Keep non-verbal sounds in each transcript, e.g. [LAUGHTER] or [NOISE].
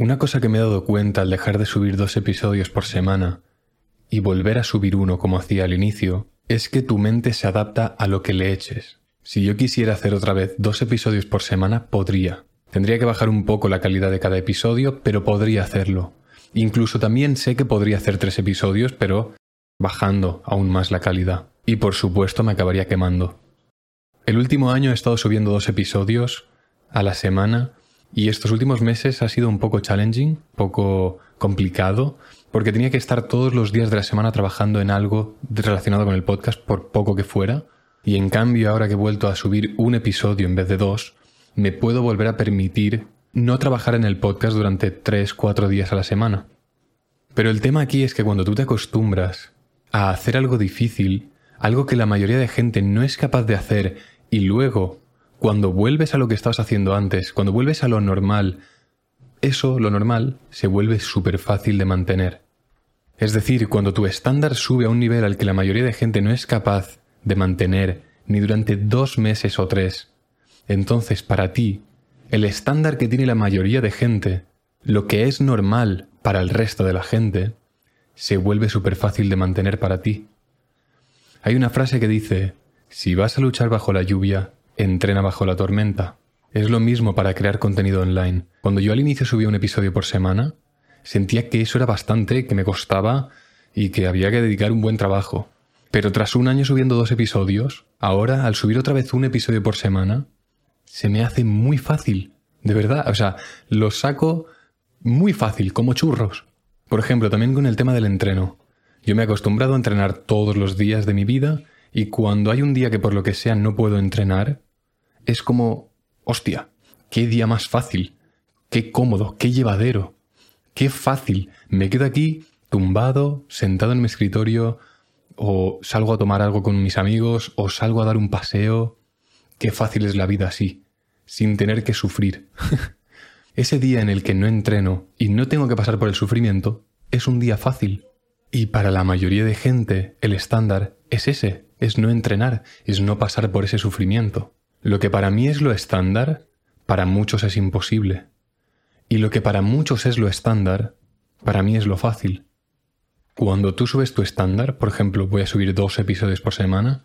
Una cosa que me he dado cuenta al dejar de subir dos episodios por semana y volver a subir uno como hacía al inicio, es que tu mente se adapta a lo que le eches. Si yo quisiera hacer otra vez dos episodios por semana, podría. Tendría que bajar un poco la calidad de cada episodio, pero podría hacerlo. Incluso también sé que podría hacer tres episodios, pero bajando aún más la calidad. Y por supuesto me acabaría quemando. El último año he estado subiendo dos episodios a la semana y estos últimos meses ha sido un poco challenging, poco complicado, porque tenía que estar todos los días de la semana trabajando en algo relacionado con el podcast, por poco que fuera. Y en cambio, ahora que he vuelto a subir un episodio en vez de dos, me puedo volver a permitir no trabajar en el podcast durante 3, 4 días a la semana. Pero el tema aquí es que cuando tú te acostumbras a hacer algo difícil, algo que la mayoría de gente no es capaz de hacer, y luego, cuando vuelves a lo que estabas haciendo antes, cuando vuelves a lo normal, eso, lo normal, se vuelve súper fácil de mantener. Es decir, cuando tu estándar sube a un nivel al que la mayoría de gente no es capaz de mantener ni durante dos meses o tres, entonces para ti, el estándar que tiene la mayoría de gente, lo que es normal para el resto de la gente, se vuelve súper fácil de mantener para ti. Hay una frase que dice, si vas a luchar bajo la lluvia, entrena bajo la tormenta. Es lo mismo para crear contenido online. Cuando yo al inicio subía un episodio por semana, sentía que eso era bastante, que me costaba y que había que dedicar un buen trabajo. Pero tras un año subiendo dos episodios, ahora al subir otra vez un episodio por semana, se me hace muy fácil. De verdad, o sea, lo saco muy fácil, como churros. Por ejemplo, también con el tema del entreno. Yo me he acostumbrado a entrenar todos los días de mi vida y cuando hay un día que por lo que sea no puedo entrenar, es como Hostia, qué día más fácil, qué cómodo, qué llevadero, qué fácil. Me quedo aquí tumbado, sentado en mi escritorio, o salgo a tomar algo con mis amigos, o salgo a dar un paseo. Qué fácil es la vida así, sin tener que sufrir. [LAUGHS] Ese día en el que no entreno y no tengo que pasar por el sufrimiento, es un día fácil. Y para la mayoría de gente, el estándar es ese, es no entrenar, es no pasar por ese sufrimiento. Lo que para mí es lo estándar, para muchos es imposible. Y lo que para muchos es lo estándar, para mí es lo fácil. Cuando tú subes tu estándar, por ejemplo, voy a subir dos episodios por semana,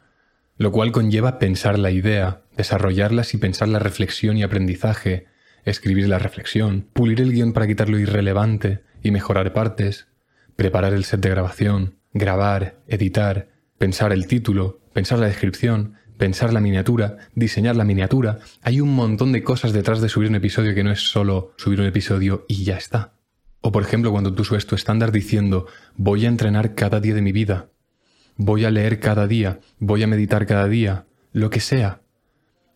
lo cual conlleva pensar la idea, desarrollarlas y pensar la reflexión y aprendizaje, escribir la reflexión, pulir el guion para quitar lo irrelevante y mejorar partes, preparar el set de grabación, grabar, editar, pensar el título, pensar la descripción, pensar la miniatura, diseñar la miniatura. Hay un montón de cosas detrás de subir un episodio que no es solo subir un episodio y ya está. O por ejemplo, cuando tú subes tu estándar diciendo, voy a entrenar cada día de mi vida, voy a leer cada día, voy a meditar cada día, lo que sea.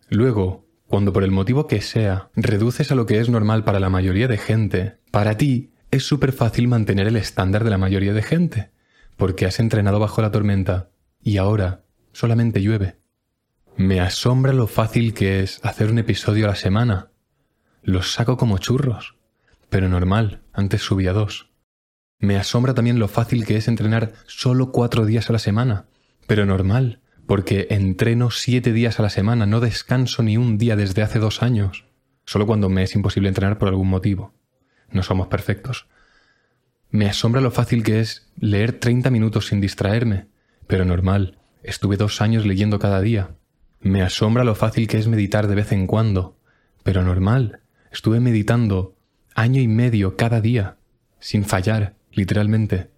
Luego, cuando por el motivo que sea, reduces a lo que es normal para la mayoría de gente, para ti es súper fácil mantener el estándar de la mayoría de gente, porque has entrenado bajo la tormenta y ahora solamente llueve. Me asombra lo fácil que es hacer un episodio a la semana. Los saco como churros. Pero normal, antes subía dos. Me asombra también lo fácil que es entrenar solo cuatro días a la semana. Pero normal, porque entreno siete días a la semana, no descanso ni un día desde hace dos años. Solo cuando me es imposible entrenar por algún motivo. No somos perfectos. Me asombra lo fácil que es leer 30 minutos sin distraerme. Pero normal, estuve dos años leyendo cada día. Me asombra lo fácil que es meditar de vez en cuando, pero normal. Estuve meditando año y medio cada día, sin fallar, literalmente.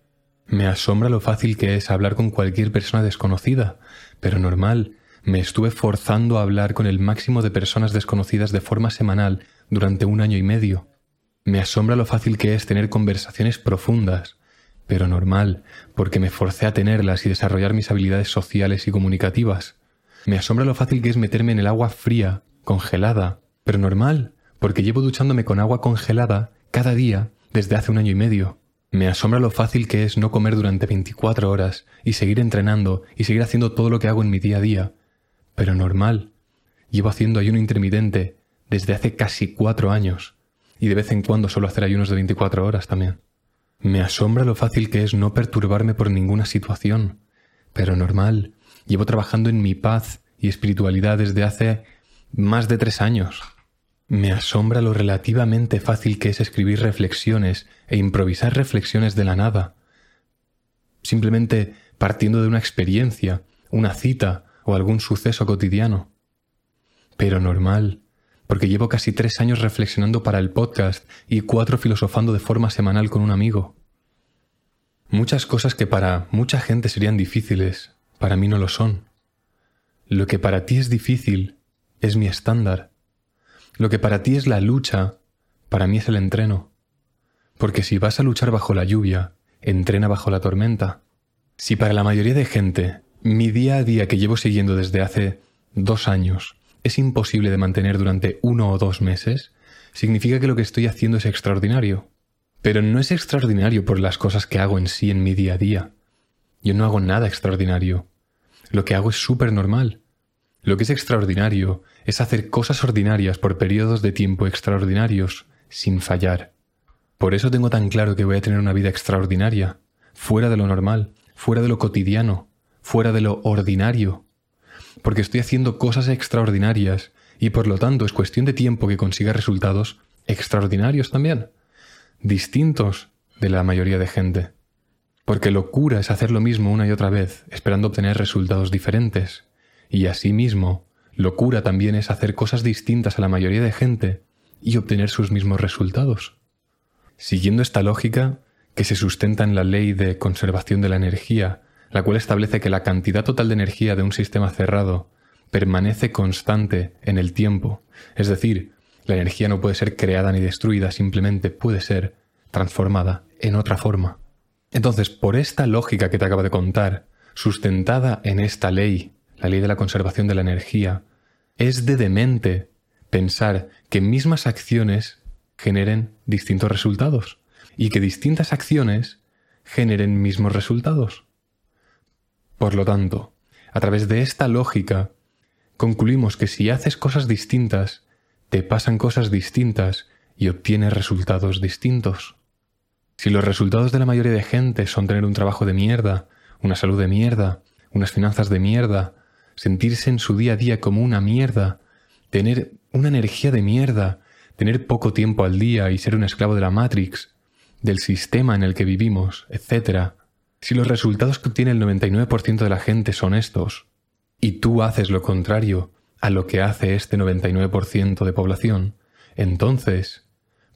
Me asombra lo fácil que es hablar con cualquier persona desconocida, pero normal. Me estuve forzando a hablar con el máximo de personas desconocidas de forma semanal durante un año y medio. Me asombra lo fácil que es tener conversaciones profundas, pero normal, porque me forcé a tenerlas y desarrollar mis habilidades sociales y comunicativas. Me asombra lo fácil que es meterme en el agua fría, congelada, pero normal, porque llevo duchándome con agua congelada cada día desde hace un año y medio. Me asombra lo fácil que es no comer durante 24 horas y seguir entrenando y seguir haciendo todo lo que hago en mi día a día. Pero normal. Llevo haciendo ayuno intermitente desde hace casi cuatro años y de vez en cuando suelo hacer ayunos de 24 horas también. Me asombra lo fácil que es no perturbarme por ninguna situación. Pero normal. Llevo trabajando en mi paz y espiritualidad desde hace más de tres años. Me asombra lo relativamente fácil que es escribir reflexiones e improvisar reflexiones de la nada, simplemente partiendo de una experiencia, una cita o algún suceso cotidiano. Pero normal, porque llevo casi tres años reflexionando para el podcast y cuatro filosofando de forma semanal con un amigo. Muchas cosas que para mucha gente serían difíciles, para mí no lo son. Lo que para ti es difícil es mi estándar. Lo que para ti es la lucha, para mí es el entreno. Porque si vas a luchar bajo la lluvia, entrena bajo la tormenta. Si para la mayoría de gente mi día a día que llevo siguiendo desde hace dos años es imposible de mantener durante uno o dos meses, significa que lo que estoy haciendo es extraordinario. Pero no es extraordinario por las cosas que hago en sí en mi día a día. Yo no hago nada extraordinario. Lo que hago es súper normal. Lo que es extraordinario es hacer cosas ordinarias por periodos de tiempo extraordinarios, sin fallar. Por eso tengo tan claro que voy a tener una vida extraordinaria, fuera de lo normal, fuera de lo cotidiano, fuera de lo ordinario. Porque estoy haciendo cosas extraordinarias y por lo tanto es cuestión de tiempo que consiga resultados extraordinarios también, distintos de la mayoría de gente. Porque locura es hacer lo mismo una y otra vez, esperando obtener resultados diferentes. Y asimismo, locura también es hacer cosas distintas a la mayoría de gente y obtener sus mismos resultados. Siguiendo esta lógica, que se sustenta en la ley de conservación de la energía, la cual establece que la cantidad total de energía de un sistema cerrado permanece constante en el tiempo, es decir, la energía no puede ser creada ni destruida, simplemente puede ser transformada en otra forma. Entonces, por esta lógica que te acabo de contar, sustentada en esta ley la ley de la conservación de la energía, es de demente pensar que mismas acciones generen distintos resultados y que distintas acciones generen mismos resultados. Por lo tanto, a través de esta lógica, concluimos que si haces cosas distintas, te pasan cosas distintas y obtienes resultados distintos. Si los resultados de la mayoría de gente son tener un trabajo de mierda, una salud de mierda, unas finanzas de mierda, sentirse en su día a día como una mierda, tener una energía de mierda, tener poco tiempo al día y ser un esclavo de la Matrix, del sistema en el que vivimos, etc. Si los resultados que obtiene el 99% de la gente son estos, y tú haces lo contrario a lo que hace este 99% de población, entonces,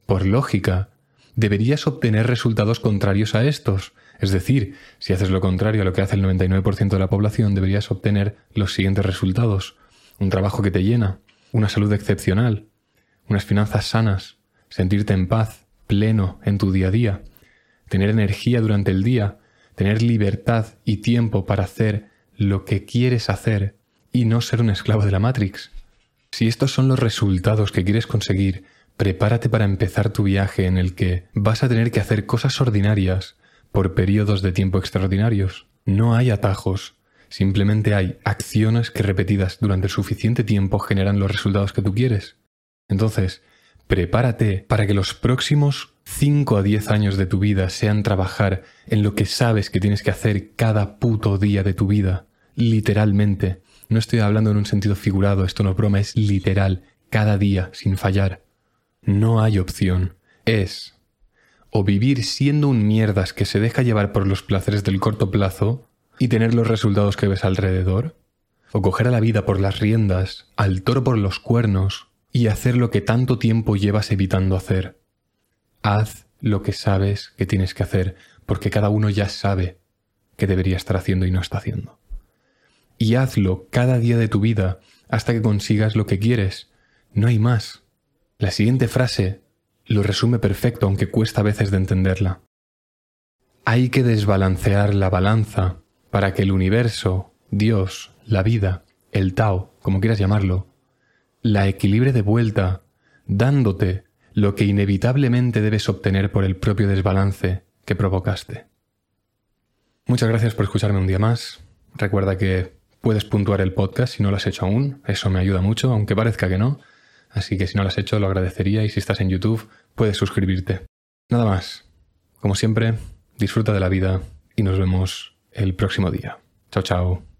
por lógica, deberías obtener resultados contrarios a estos, es decir, si haces lo contrario a lo que hace el 99% de la población, deberías obtener los siguientes resultados. Un trabajo que te llena, una salud excepcional, unas finanzas sanas, sentirte en paz, pleno en tu día a día, tener energía durante el día, tener libertad y tiempo para hacer lo que quieres hacer y no ser un esclavo de la Matrix. Si estos son los resultados que quieres conseguir, prepárate para empezar tu viaje en el que vas a tener que hacer cosas ordinarias por periodos de tiempo extraordinarios. No hay atajos, simplemente hay acciones que repetidas durante suficiente tiempo generan los resultados que tú quieres. Entonces, prepárate para que los próximos 5 a 10 años de tu vida sean trabajar en lo que sabes que tienes que hacer cada puto día de tu vida, literalmente. No estoy hablando en un sentido figurado, esto no broma, es literal, cada día, sin fallar. No hay opción. Es o vivir siendo un mierdas que se deja llevar por los placeres del corto plazo y tener los resultados que ves alrededor, o coger a la vida por las riendas, al toro por los cuernos y hacer lo que tanto tiempo llevas evitando hacer. Haz lo que sabes que tienes que hacer, porque cada uno ya sabe que debería estar haciendo y no está haciendo. Y hazlo cada día de tu vida hasta que consigas lo que quieres. No hay más. La siguiente frase lo resume perfecto aunque cuesta a veces de entenderla. Hay que desbalancear la balanza para que el universo, Dios, la vida, el Tao, como quieras llamarlo, la equilibre de vuelta, dándote lo que inevitablemente debes obtener por el propio desbalance que provocaste. Muchas gracias por escucharme un día más. Recuerda que puedes puntuar el podcast si no lo has hecho aún, eso me ayuda mucho, aunque parezca que no. Así que si no lo has hecho, lo agradecería y si estás en YouTube, puedes suscribirte. Nada más. Como siempre, disfruta de la vida y nos vemos el próximo día. Chao, chao.